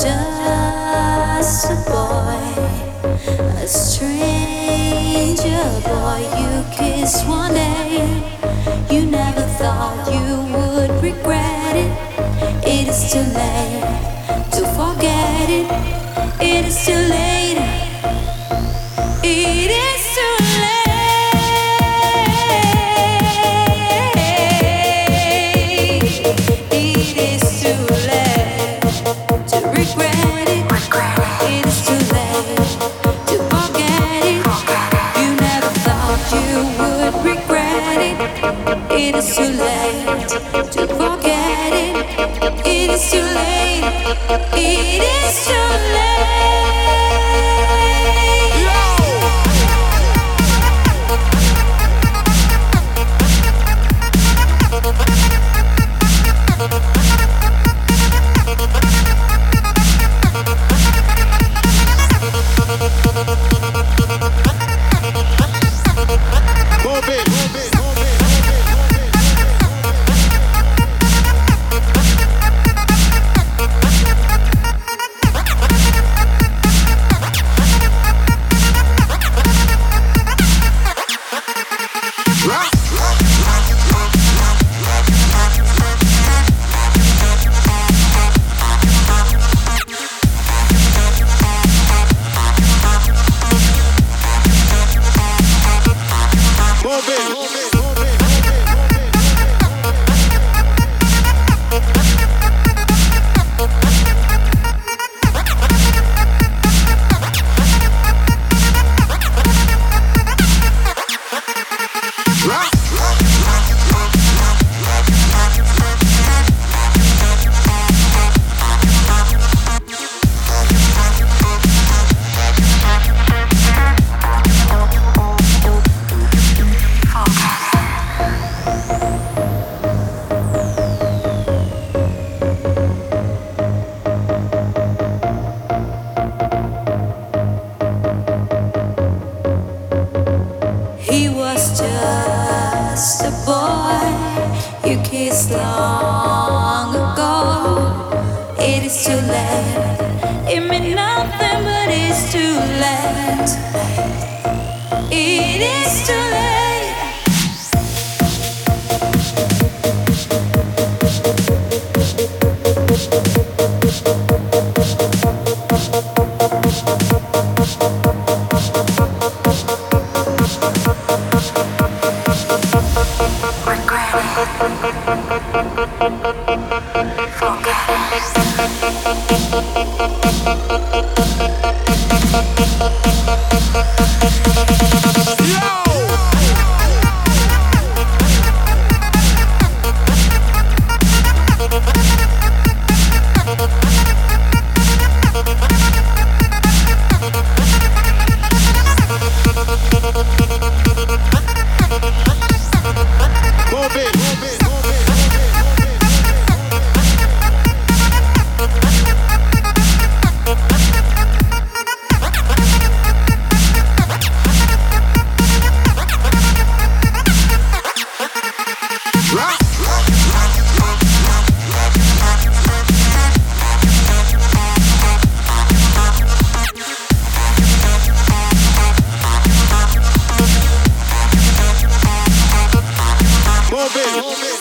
just a boy, a stray angel boy you kissed one day. You never thought you would regret it. It is too late to forget it. It is too late. too late to forget it. It is too late. It is too late. too late. It meant nothing, but it's too late. It is too late. Move it.